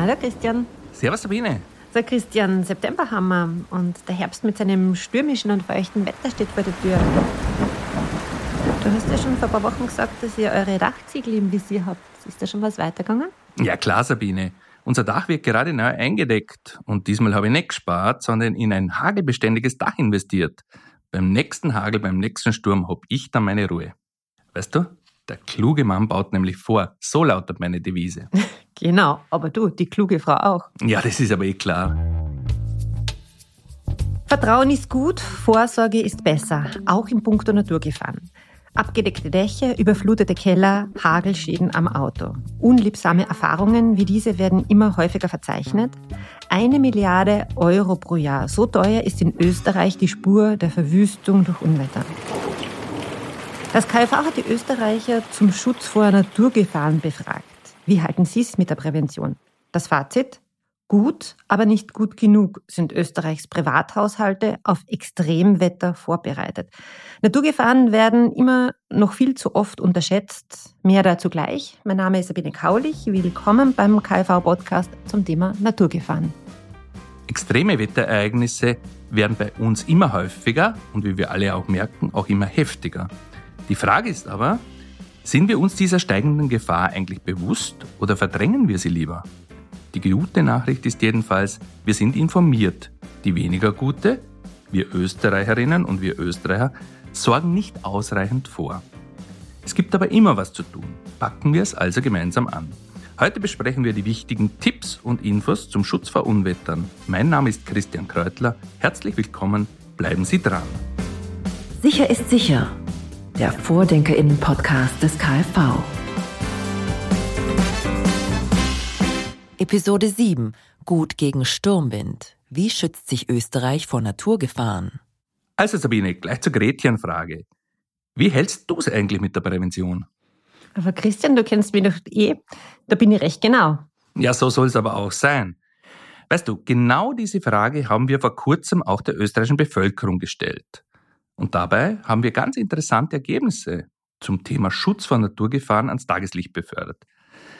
Hallo Christian. Servus Sabine. So Christian, September haben wir und der Herbst mit seinem stürmischen und feuchten Wetter steht vor der Tür. Du hast ja schon vor ein paar Wochen gesagt, dass ihr eure Dachziegel im Visier habt. Ist da schon was weitergegangen? Ja klar, Sabine. Unser Dach wird gerade neu eingedeckt und diesmal habe ich nicht gespart, sondern in ein hagelbeständiges Dach investiert. Beim nächsten Hagel, beim nächsten Sturm habe ich dann meine Ruhe. Weißt du, der kluge Mann baut nämlich vor. So lautet meine Devise. genau, aber du, die kluge Frau auch. Ja, das ist aber eh klar. Vertrauen ist gut, Vorsorge ist besser, auch im Punkto Naturgefahren. Abgedeckte Dächer, überflutete Keller, Hagelschäden am Auto. Unliebsame Erfahrungen wie diese werden immer häufiger verzeichnet. Eine Milliarde Euro pro Jahr. So teuer ist in Österreich die Spur der Verwüstung durch Unwetter. Das KfV hat die Österreicher zum Schutz vor Naturgefahren befragt. Wie halten Sie es mit der Prävention? Das Fazit? Gut, aber nicht gut genug sind Österreichs Privathaushalte auf Extremwetter vorbereitet. Naturgefahren werden immer noch viel zu oft unterschätzt. Mehr dazu gleich. Mein Name ist Sabine Kaulich. Willkommen beim KV-Podcast zum Thema Naturgefahren. Extreme Wetterereignisse werden bei uns immer häufiger und wie wir alle auch merken, auch immer heftiger. Die Frage ist aber, sind wir uns dieser steigenden Gefahr eigentlich bewusst oder verdrängen wir sie lieber? Die gute Nachricht ist jedenfalls, wir sind informiert. Die weniger gute, wir Österreicherinnen und wir Österreicher, sorgen nicht ausreichend vor. Es gibt aber immer was zu tun. Packen wir es also gemeinsam an. Heute besprechen wir die wichtigen Tipps und Infos zum Schutz vor Unwettern. Mein Name ist Christian Kreutler. Herzlich willkommen. Bleiben Sie dran. Sicher ist sicher. Der Vordenkerinnen-Podcast des KfV. Episode 7. Gut gegen Sturmwind. Wie schützt sich Österreich vor Naturgefahren? Also Sabine, gleich zur Gretchenfrage. Wie hältst du es eigentlich mit der Prävention? Aber Christian, du kennst mich doch eh. Da bin ich recht genau. Ja, so soll es aber auch sein. Weißt du, genau diese Frage haben wir vor kurzem auch der österreichischen Bevölkerung gestellt. Und dabei haben wir ganz interessante Ergebnisse zum Thema Schutz vor Naturgefahren ans Tageslicht befördert.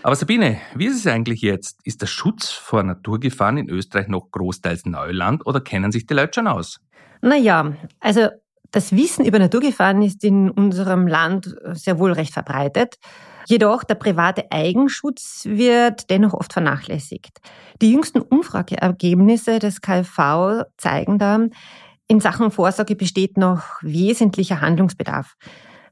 Aber Sabine, wie ist es eigentlich jetzt? Ist der Schutz vor Naturgefahren in Österreich noch großteils Neuland oder kennen sich die Leute schon aus? Naja, also das Wissen über Naturgefahren ist in unserem Land sehr wohl recht verbreitet. Jedoch der private Eigenschutz wird dennoch oft vernachlässigt. Die jüngsten Umfrageergebnisse des KfV zeigen da, in Sachen Vorsorge besteht noch wesentlicher Handlungsbedarf.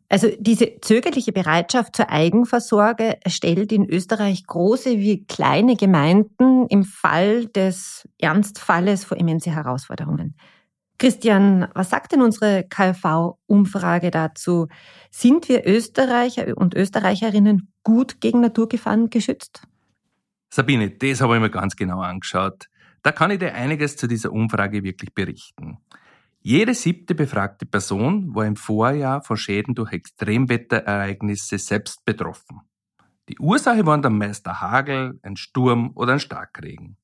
Also diese zögerliche Bereitschaft zur Eigenversorge stellt in Österreich große wie kleine Gemeinden im Fall des Ernstfalles vor immense Herausforderungen. Christian, was sagt denn unsere KfV-Umfrage dazu? Sind wir Österreicher und Österreicherinnen gut gegen Naturgefahren geschützt? Sabine, das habe ich mir ganz genau angeschaut. Da kann ich dir einiges zu dieser Umfrage wirklich berichten. Jede siebte befragte Person war im Vorjahr von Schäden durch Extremwetterereignisse selbst betroffen. Die Ursache waren dann meist der Hagel, ein Sturm oder ein Starkregen.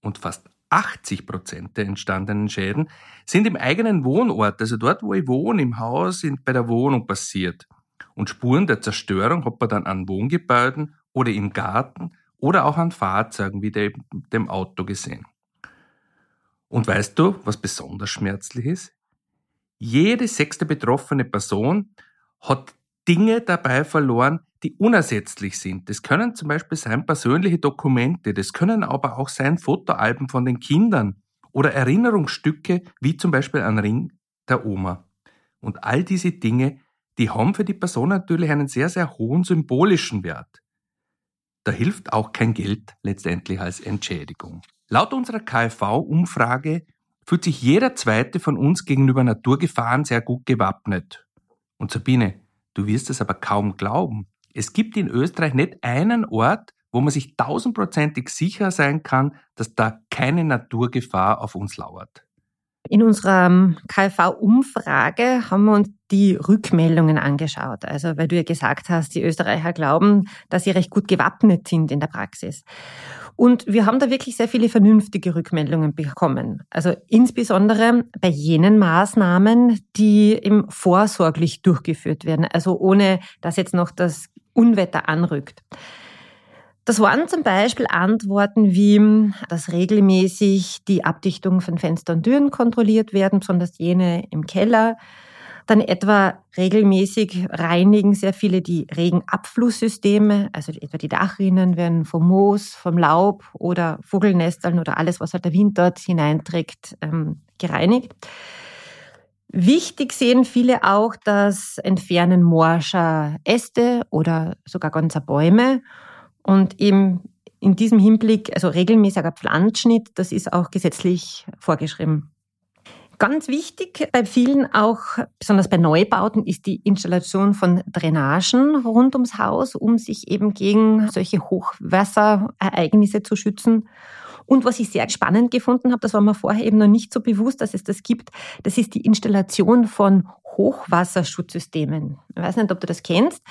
Und fast 80 Prozent der entstandenen Schäden sind im eigenen Wohnort, also dort, wo ich wohne, im Haus, bei der Wohnung passiert. Und Spuren der Zerstörung hat man dann an Wohngebäuden oder im Garten oder auch an Fahrzeugen wie dem Auto gesehen. Und weißt du, was besonders schmerzlich ist? Jede sechste betroffene Person hat Dinge dabei verloren, die unersetzlich sind. Das können zum Beispiel sein persönliche Dokumente, das können aber auch sein Fotoalben von den Kindern oder Erinnerungsstücke, wie zum Beispiel ein Ring der Oma. Und all diese Dinge, die haben für die Person natürlich einen sehr, sehr hohen symbolischen Wert. Da hilft auch kein Geld letztendlich als Entschädigung. Laut unserer KfV-Umfrage fühlt sich jeder zweite von uns gegenüber Naturgefahren sehr gut gewappnet. Und Sabine, du wirst es aber kaum glauben. Es gibt in Österreich nicht einen Ort, wo man sich tausendprozentig sicher sein kann, dass da keine Naturgefahr auf uns lauert. In unserer KfV-Umfrage haben wir uns die Rückmeldungen angeschaut. Also, weil du ja gesagt hast, die Österreicher glauben, dass sie recht gut gewappnet sind in der Praxis. Und wir haben da wirklich sehr viele vernünftige Rückmeldungen bekommen. Also insbesondere bei jenen Maßnahmen, die eben vorsorglich durchgeführt werden, also ohne dass jetzt noch das Unwetter anrückt. Das waren zum Beispiel Antworten wie, dass regelmäßig die Abdichtung von Fenster und Türen kontrolliert werden, besonders jene im Keller. Dann etwa regelmäßig reinigen sehr viele die Regenabflusssysteme, also etwa die Dachrinnen werden vom Moos, vom Laub oder Vogelnesteln oder alles, was halt der Wind dort hineinträgt, ähm, gereinigt. Wichtig sehen viele auch das Entfernen morscher Äste oder sogar ganzer Bäume und eben in diesem Hinblick, also regelmäßiger Pflanzschnitt, das ist auch gesetzlich vorgeschrieben. Ganz wichtig bei vielen auch, besonders bei Neubauten, ist die Installation von Drainagen rund ums Haus, um sich eben gegen solche Hochwasserereignisse zu schützen. Und was ich sehr spannend gefunden habe, das war mir vorher eben noch nicht so bewusst, dass es das gibt, das ist die Installation von Hochwasserschutzsystemen. Ich weiß nicht, ob du das kennst.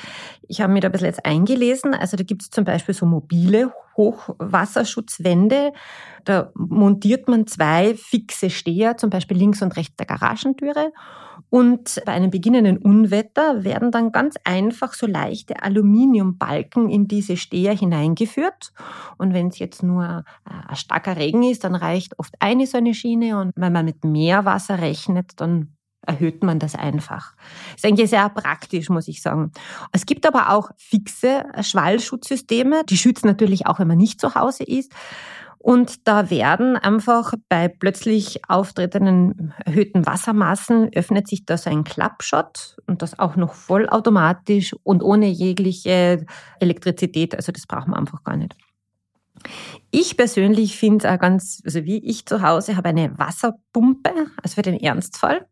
Ich habe mir da ein bisschen jetzt eingelesen. Also da gibt es zum Beispiel so mobile Hochwasserschutzwände. Da montiert man zwei fixe Steher, zum Beispiel links und rechts der Garagentüre. Und bei einem beginnenden Unwetter werden dann ganz einfach so leichte Aluminiumbalken in diese Steher hineingeführt. Und wenn es jetzt nur äh, ein starker Regen ist, dann reicht oft eine so eine Schiene. Und wenn man mit mehr Wasser rechnet, dann erhöht man das einfach. Das ist eigentlich sehr praktisch, muss ich sagen. Es gibt aber auch fixe Schwallschutzsysteme. Die schützen natürlich auch, wenn man nicht zu Hause ist. Und da werden einfach bei plötzlich auftretenden erhöhten Wassermassen öffnet sich da so ein Klappschott und das auch noch vollautomatisch und ohne jegliche Elektrizität. Also das braucht man einfach gar nicht. Ich persönlich finde auch ganz, also wie ich zu Hause habe eine Wasserpumpe, also für den Ernstfall.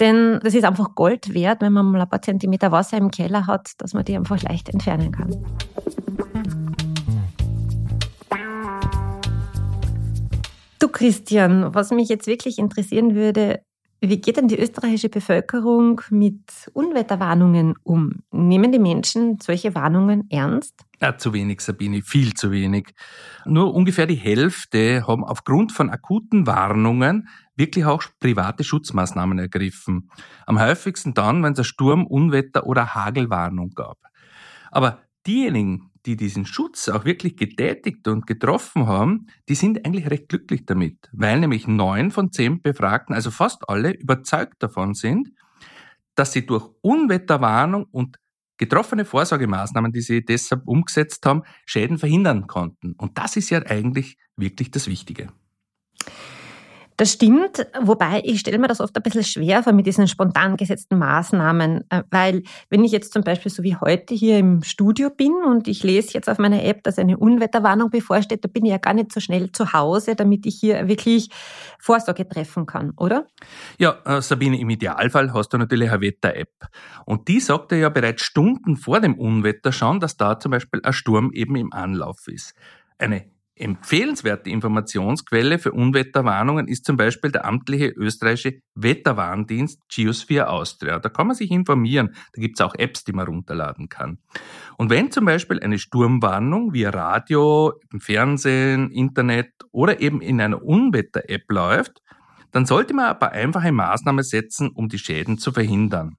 Denn das ist einfach Gold wert, wenn man mal ein paar Zentimeter Wasser im Keller hat, dass man die einfach leicht entfernen kann. Du Christian, was mich jetzt wirklich interessieren würde, wie geht denn die österreichische Bevölkerung mit Unwetterwarnungen um? Nehmen die Menschen solche Warnungen ernst? Ja, zu wenig, Sabine, viel zu wenig. Nur ungefähr die Hälfte haben aufgrund von akuten Warnungen wirklich auch private Schutzmaßnahmen ergriffen. Am häufigsten dann, wenn es eine Sturm-, Unwetter- oder Hagelwarnung gab. Aber diejenigen, die diesen Schutz auch wirklich getätigt und getroffen haben, die sind eigentlich recht glücklich damit, weil nämlich neun von zehn Befragten, also fast alle, überzeugt davon sind, dass sie durch Unwetterwarnung und getroffene Vorsorgemaßnahmen, die sie deshalb umgesetzt haben, Schäden verhindern konnten. Und das ist ja eigentlich wirklich das Wichtige. Das stimmt, wobei ich stelle mir das oft ein bisschen schwer vor mit diesen spontan gesetzten Maßnahmen, äh, weil wenn ich jetzt zum Beispiel so wie heute hier im Studio bin und ich lese jetzt auf meiner App, dass eine Unwetterwarnung bevorsteht, da bin ich ja gar nicht so schnell zu Hause, damit ich hier wirklich Vorsorge treffen kann, oder? Ja, äh, Sabine, im Idealfall hast du natürlich eine Wetter-App und die sagt dir ja bereits Stunden vor dem Unwetter schon, dass da zum Beispiel ein Sturm eben im Anlauf ist. Eine Empfehlenswerte Informationsquelle für Unwetterwarnungen ist zum Beispiel der amtliche österreichische Wetterwarndienst Geosphere Austria. Da kann man sich informieren. Da gibt es auch Apps, die man runterladen kann. Und wenn zum Beispiel eine Sturmwarnung via Radio, im Fernsehen, Internet oder eben in einer Unwetter-App läuft, dann sollte man ein paar einfache Maßnahmen setzen, um die Schäden zu verhindern.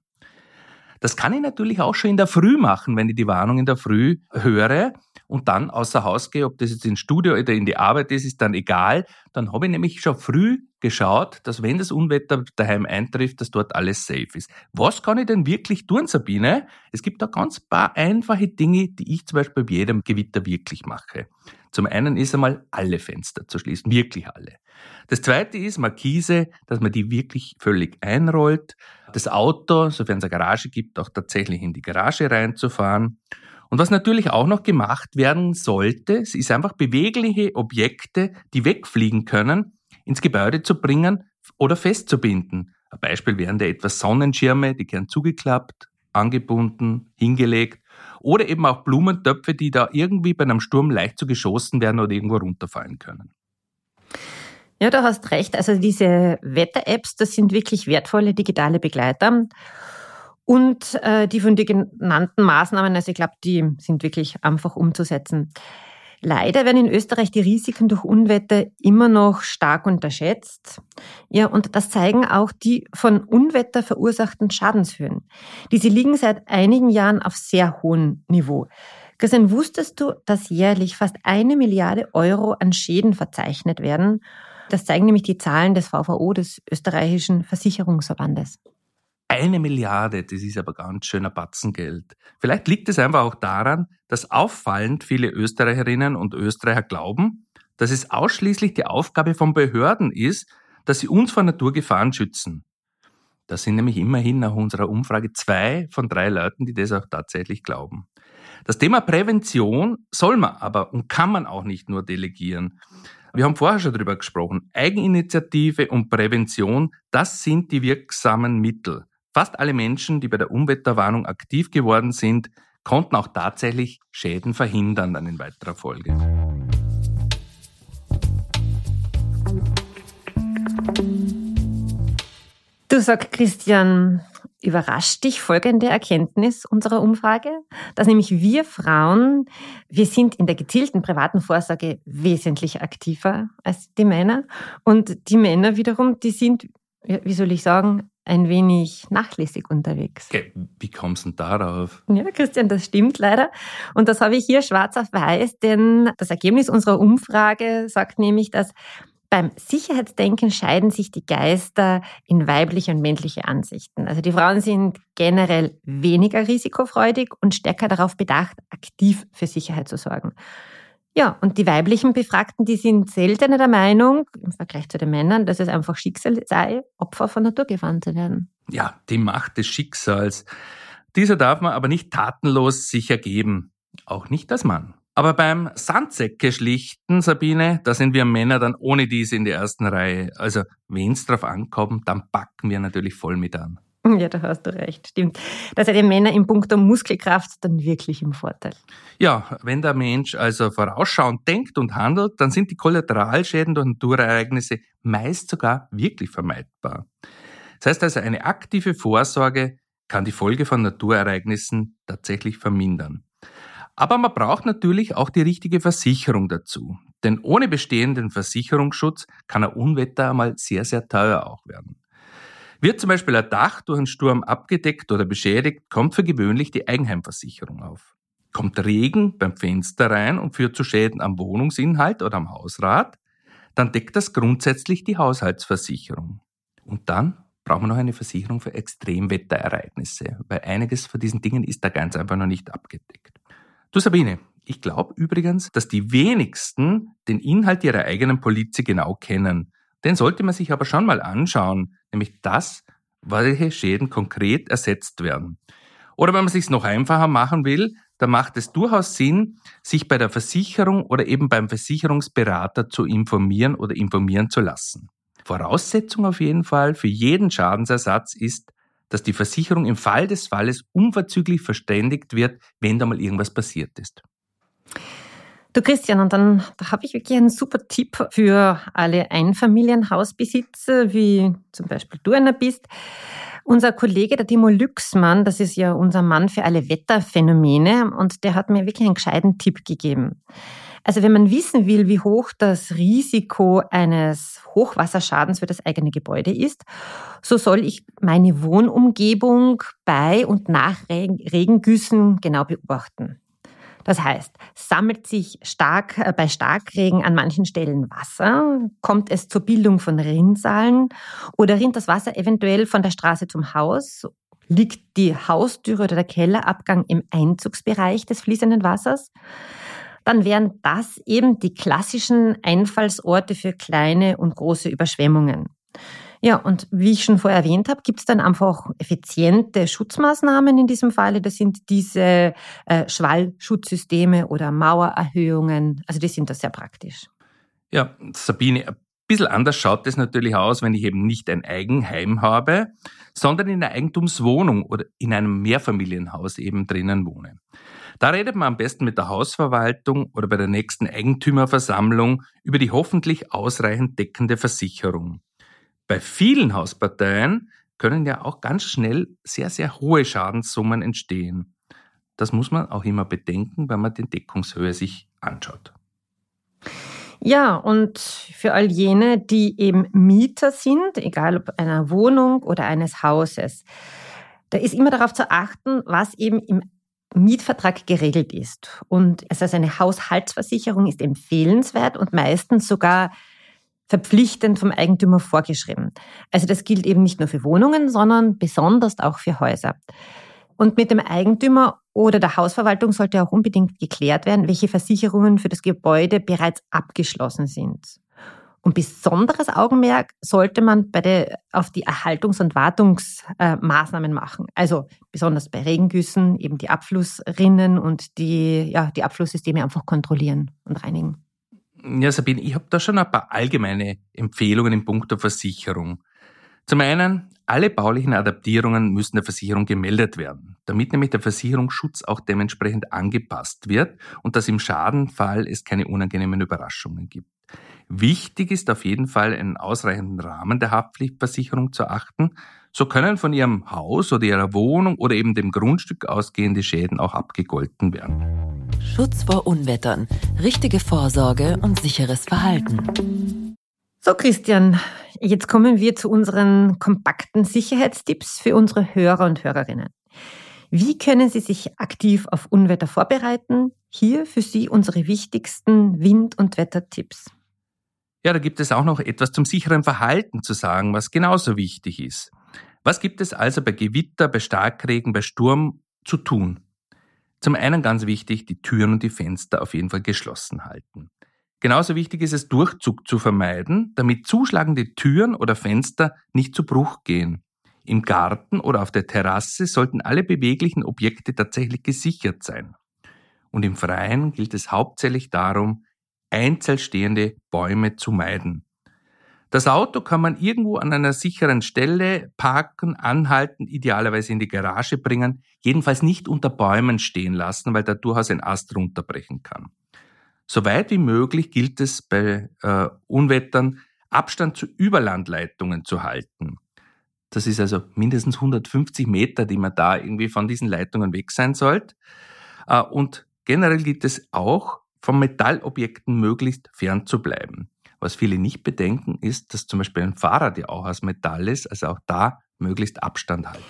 Das kann ich natürlich auch schon in der Früh machen, wenn ich die Warnung in der Früh höre und dann außer Haus gehe, ob das jetzt ins Studio oder in die Arbeit ist, ist dann egal. Dann habe ich nämlich schon früh geschaut, dass wenn das Unwetter daheim eintrifft, dass dort alles safe ist. Was kann ich denn wirklich tun, Sabine? Es gibt da ganz paar einfache Dinge, die ich zum Beispiel bei jedem Gewitter wirklich mache. Zum einen ist einmal alle Fenster zu schließen, wirklich alle. Das zweite ist Markise, dass man die wirklich völlig einrollt. Das Auto, sofern es eine Garage gibt, auch tatsächlich in die Garage reinzufahren. Und was natürlich auch noch gemacht werden sollte, ist einfach bewegliche Objekte, die wegfliegen können, ins Gebäude zu bringen oder festzubinden. Ein Beispiel wären da etwas Sonnenschirme, die gern zugeklappt, angebunden, hingelegt oder eben auch Blumentöpfe, die da irgendwie bei einem Sturm leicht zu geschossen werden oder irgendwo runterfallen können. Ja, du hast recht. Also diese Wetter-Apps, das sind wirklich wertvolle digitale Begleiter. Und äh, die von dir genannten Maßnahmen, also ich glaube, die sind wirklich einfach umzusetzen. Leider werden in Österreich die Risiken durch Unwetter immer noch stark unterschätzt. Ja, und das zeigen auch die von Unwetter verursachten Schadenshöhen. Diese liegen seit einigen Jahren auf sehr hohem Niveau. Christian, wusstest du, dass jährlich fast eine Milliarde Euro an Schäden verzeichnet werden? Das zeigen nämlich die Zahlen des VVO, des österreichischen Versicherungsverbandes. Eine Milliarde, das ist aber ganz schöner Batzengeld. Vielleicht liegt es einfach auch daran, dass auffallend viele Österreicherinnen und Österreicher glauben, dass es ausschließlich die Aufgabe von Behörden ist, dass sie uns vor Naturgefahren schützen. Das sind nämlich immerhin nach unserer Umfrage zwei von drei Leuten, die das auch tatsächlich glauben. Das Thema Prävention soll man aber und kann man auch nicht nur delegieren. Wir haben vorher schon darüber gesprochen. Eigeninitiative und Prävention, das sind die wirksamen Mittel. Fast alle Menschen, die bei der Unwetterwarnung aktiv geworden sind, konnten auch tatsächlich Schäden verhindern dann in weiterer Folge. Du sagst, Christian, überrascht dich folgende Erkenntnis unserer Umfrage, dass nämlich wir Frauen, wir sind in der gezielten privaten Vorsorge wesentlich aktiver als die Männer und die Männer wiederum, die sind, wie soll ich sagen, ein wenig nachlässig unterwegs. Okay, wie kommst du denn darauf? Ja, Christian, das stimmt leider. Und das habe ich hier schwarz auf weiß, denn das Ergebnis unserer Umfrage sagt nämlich, dass beim Sicherheitsdenken scheiden sich die Geister in weibliche und männliche Ansichten. Also die Frauen sind generell weniger risikofreudig und stärker darauf bedacht, aktiv für Sicherheit zu sorgen. Ja, und die weiblichen Befragten, die sind seltener der Meinung, im Vergleich zu den Männern, dass es einfach Schicksal sei, Opfer von Naturgefahren zu werden. Ja, die Macht des Schicksals. Dieser darf man aber nicht tatenlos sich ergeben. Auch nicht als Mann. Aber beim Sandsäcke schlichten, Sabine, da sind wir Männer dann ohne dies in der ersten Reihe. Also, wenn's drauf ankommt, dann packen wir natürlich voll mit an. Ja, da hast du recht, stimmt. Da seid ihr Männer im Punkt der Muskelkraft dann wirklich im Vorteil. Ja, wenn der Mensch also vorausschauend denkt und handelt, dann sind die Kollateralschäden durch Naturereignisse meist sogar wirklich vermeidbar. Das heißt also, eine aktive Vorsorge kann die Folge von Naturereignissen tatsächlich vermindern. Aber man braucht natürlich auch die richtige Versicherung dazu. Denn ohne bestehenden Versicherungsschutz kann ein Unwetter einmal sehr, sehr teuer auch werden. Wird zum Beispiel ein Dach durch einen Sturm abgedeckt oder beschädigt, kommt für gewöhnlich die Eigenheimversicherung auf. Kommt Regen beim Fenster rein und führt zu Schäden am Wohnungsinhalt oder am Hausrat, dann deckt das grundsätzlich die Haushaltsversicherung. Und dann brauchen wir noch eine Versicherung für Extremwetterereignisse, weil einiges von diesen Dingen ist da ganz einfach noch nicht abgedeckt. Du Sabine, ich glaube übrigens, dass die wenigsten den Inhalt ihrer eigenen Polize genau kennen. Den sollte man sich aber schon mal anschauen, nämlich das, welche Schäden konkret ersetzt werden. Oder wenn man es sich noch einfacher machen will, dann macht es durchaus Sinn, sich bei der Versicherung oder eben beim Versicherungsberater zu informieren oder informieren zu lassen. Voraussetzung auf jeden Fall für jeden Schadensersatz ist, dass die Versicherung im Fall des Falles unverzüglich verständigt wird, wenn da mal irgendwas passiert ist. Du Christian, und dann da habe ich wirklich einen super Tipp für alle Einfamilienhausbesitzer, wie zum Beispiel du einer bist. Unser Kollege, der Timo Lüxmann, das ist ja unser Mann für alle Wetterphänomene, und der hat mir wirklich einen gescheiten Tipp gegeben. Also wenn man wissen will, wie hoch das Risiko eines Hochwasserschadens für das eigene Gebäude ist, so soll ich meine Wohnumgebung bei und nach Regengüssen genau beobachten. Das heißt, sammelt sich stark, äh, bei Starkregen an manchen Stellen Wasser, kommt es zur Bildung von Rinnsalen? Oder rinnt das Wasser eventuell von der Straße zum Haus, liegt die Haustüre oder der Kellerabgang im Einzugsbereich des fließenden Wassers, dann wären das eben die klassischen Einfallsorte für kleine und große Überschwemmungen. Ja, und wie ich schon vorher erwähnt habe, gibt es dann einfach effiziente Schutzmaßnahmen in diesem Falle. Das sind diese äh, Schwallschutzsysteme oder Mauererhöhungen. Also die sind da sehr praktisch. Ja, Sabine, ein bisschen anders schaut es natürlich aus, wenn ich eben nicht ein Eigenheim habe, sondern in einer Eigentumswohnung oder in einem Mehrfamilienhaus eben drinnen wohne. Da redet man am besten mit der Hausverwaltung oder bei der nächsten Eigentümerversammlung über die hoffentlich ausreichend deckende Versicherung. Bei vielen Hausparteien können ja auch ganz schnell sehr, sehr hohe Schadenssummen entstehen. Das muss man auch immer bedenken, wenn man die Deckungshöhe sich anschaut. Ja, und für all jene, die eben Mieter sind, egal ob einer Wohnung oder eines Hauses, da ist immer darauf zu achten, was eben im Mietvertrag geregelt ist. Und also eine Haushaltsversicherung ist empfehlenswert und meistens sogar verpflichtend vom Eigentümer vorgeschrieben. Also das gilt eben nicht nur für Wohnungen, sondern besonders auch für Häuser. Und mit dem Eigentümer oder der Hausverwaltung sollte auch unbedingt geklärt werden, welche Versicherungen für das Gebäude bereits abgeschlossen sind. Und besonderes Augenmerk sollte man bei der, auf die Erhaltungs- und Wartungsmaßnahmen machen. Also besonders bei Regengüssen eben die Abflussrinnen und die, ja, die Abflusssysteme einfach kontrollieren und reinigen. Ja, Sabine, ich habe da schon ein paar allgemeine Empfehlungen in puncto Versicherung. Zum einen, alle baulichen Adaptierungen müssen der Versicherung gemeldet werden, damit nämlich der Versicherungsschutz auch dementsprechend angepasst wird und dass im Schadenfall es keine unangenehmen Überraschungen gibt. Wichtig ist auf jeden Fall, einen ausreichenden Rahmen der Haftpflichtversicherung zu achten. So können von Ihrem Haus oder Ihrer Wohnung oder eben dem Grundstück ausgehende Schäden auch abgegolten werden. Schutz vor Unwettern, richtige Vorsorge und sicheres Verhalten. So, Christian, jetzt kommen wir zu unseren kompakten Sicherheitstipps für unsere Hörer und Hörerinnen. Wie können Sie sich aktiv auf Unwetter vorbereiten? Hier für Sie unsere wichtigsten Wind- und Wettertipps. Ja, da gibt es auch noch etwas zum sicheren Verhalten zu sagen, was genauso wichtig ist. Was gibt es also bei Gewitter, bei Starkregen, bei Sturm zu tun? Zum einen ganz wichtig, die Türen und die Fenster auf jeden Fall geschlossen halten. Genauso wichtig ist es, Durchzug zu vermeiden, damit zuschlagende Türen oder Fenster nicht zu Bruch gehen. Im Garten oder auf der Terrasse sollten alle beweglichen Objekte tatsächlich gesichert sein. Und im Freien gilt es hauptsächlich darum, einzeln stehende Bäume zu meiden. Das Auto kann man irgendwo an einer sicheren Stelle parken, anhalten, idealerweise in die Garage bringen, jedenfalls nicht unter Bäumen stehen lassen, weil da durchaus ein Ast runterbrechen kann. So weit wie möglich gilt es bei äh, Unwettern, Abstand zu Überlandleitungen zu halten. Das ist also mindestens 150 Meter, die man da irgendwie von diesen Leitungen weg sein sollte. Äh, und generell gilt es auch, von Metallobjekten möglichst fern zu bleiben. Was viele nicht bedenken, ist, dass zum Beispiel ein Fahrrad ja auch aus Metall ist, also auch da möglichst Abstand halten.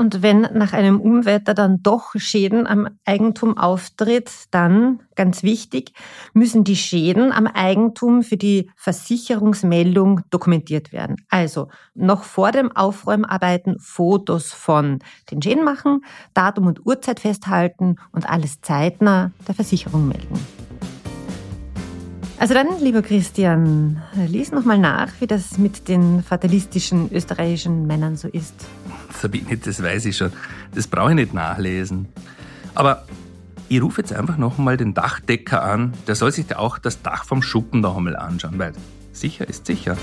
Und wenn nach einem Unwetter dann doch Schäden am Eigentum auftritt, dann, ganz wichtig, müssen die Schäden am Eigentum für die Versicherungsmeldung dokumentiert werden. Also noch vor dem Aufräumarbeiten Fotos von den Schäden machen, Datum und Uhrzeit festhalten und alles zeitnah der Versicherung melden. Also dann, lieber Christian, lies nochmal nach, wie das mit den fatalistischen österreichischen Männern so ist. Sabine, das weiß ich schon. Das brauche ich nicht nachlesen. Aber ich rufe jetzt einfach nochmal den Dachdecker an. Der soll sich auch das Dach vom Schuppen noch einmal anschauen, weil sicher ist sicher.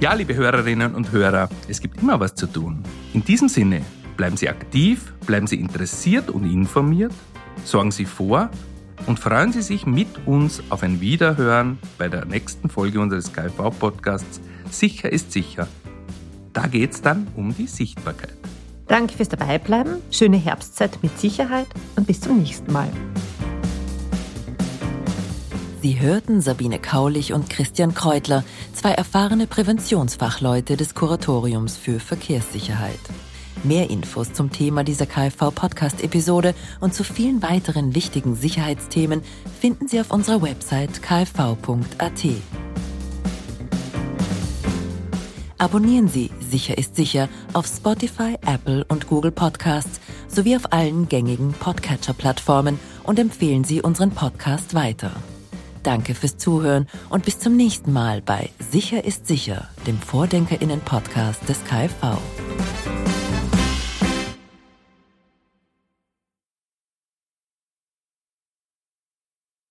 Ja, liebe Hörerinnen und Hörer, es gibt immer was zu tun. In diesem Sinne, bleiben Sie aktiv, bleiben Sie interessiert und informiert, sorgen Sie vor und freuen Sie sich mit uns auf ein Wiederhören bei der nächsten Folge unseres KV-Podcasts Sicher ist sicher. Da geht es dann um die Sichtbarkeit. Danke fürs Dabeibleiben, schöne Herbstzeit mit Sicherheit und bis zum nächsten Mal. Sie hörten Sabine Kaulich und Christian Kreutler, zwei erfahrene Präventionsfachleute des Kuratoriums für Verkehrssicherheit. Mehr Infos zum Thema dieser KfV-Podcast-Episode und zu vielen weiteren wichtigen Sicherheitsthemen finden Sie auf unserer Website kfv.at. Abonnieren Sie Sicher ist sicher auf Spotify, Apple und Google Podcasts sowie auf allen gängigen Podcatcher-Plattformen und empfehlen Sie unseren Podcast weiter. Danke fürs Zuhören und bis zum nächsten Mal bei Sicher ist sicher, dem Vordenkerinnen-Podcast des KfV.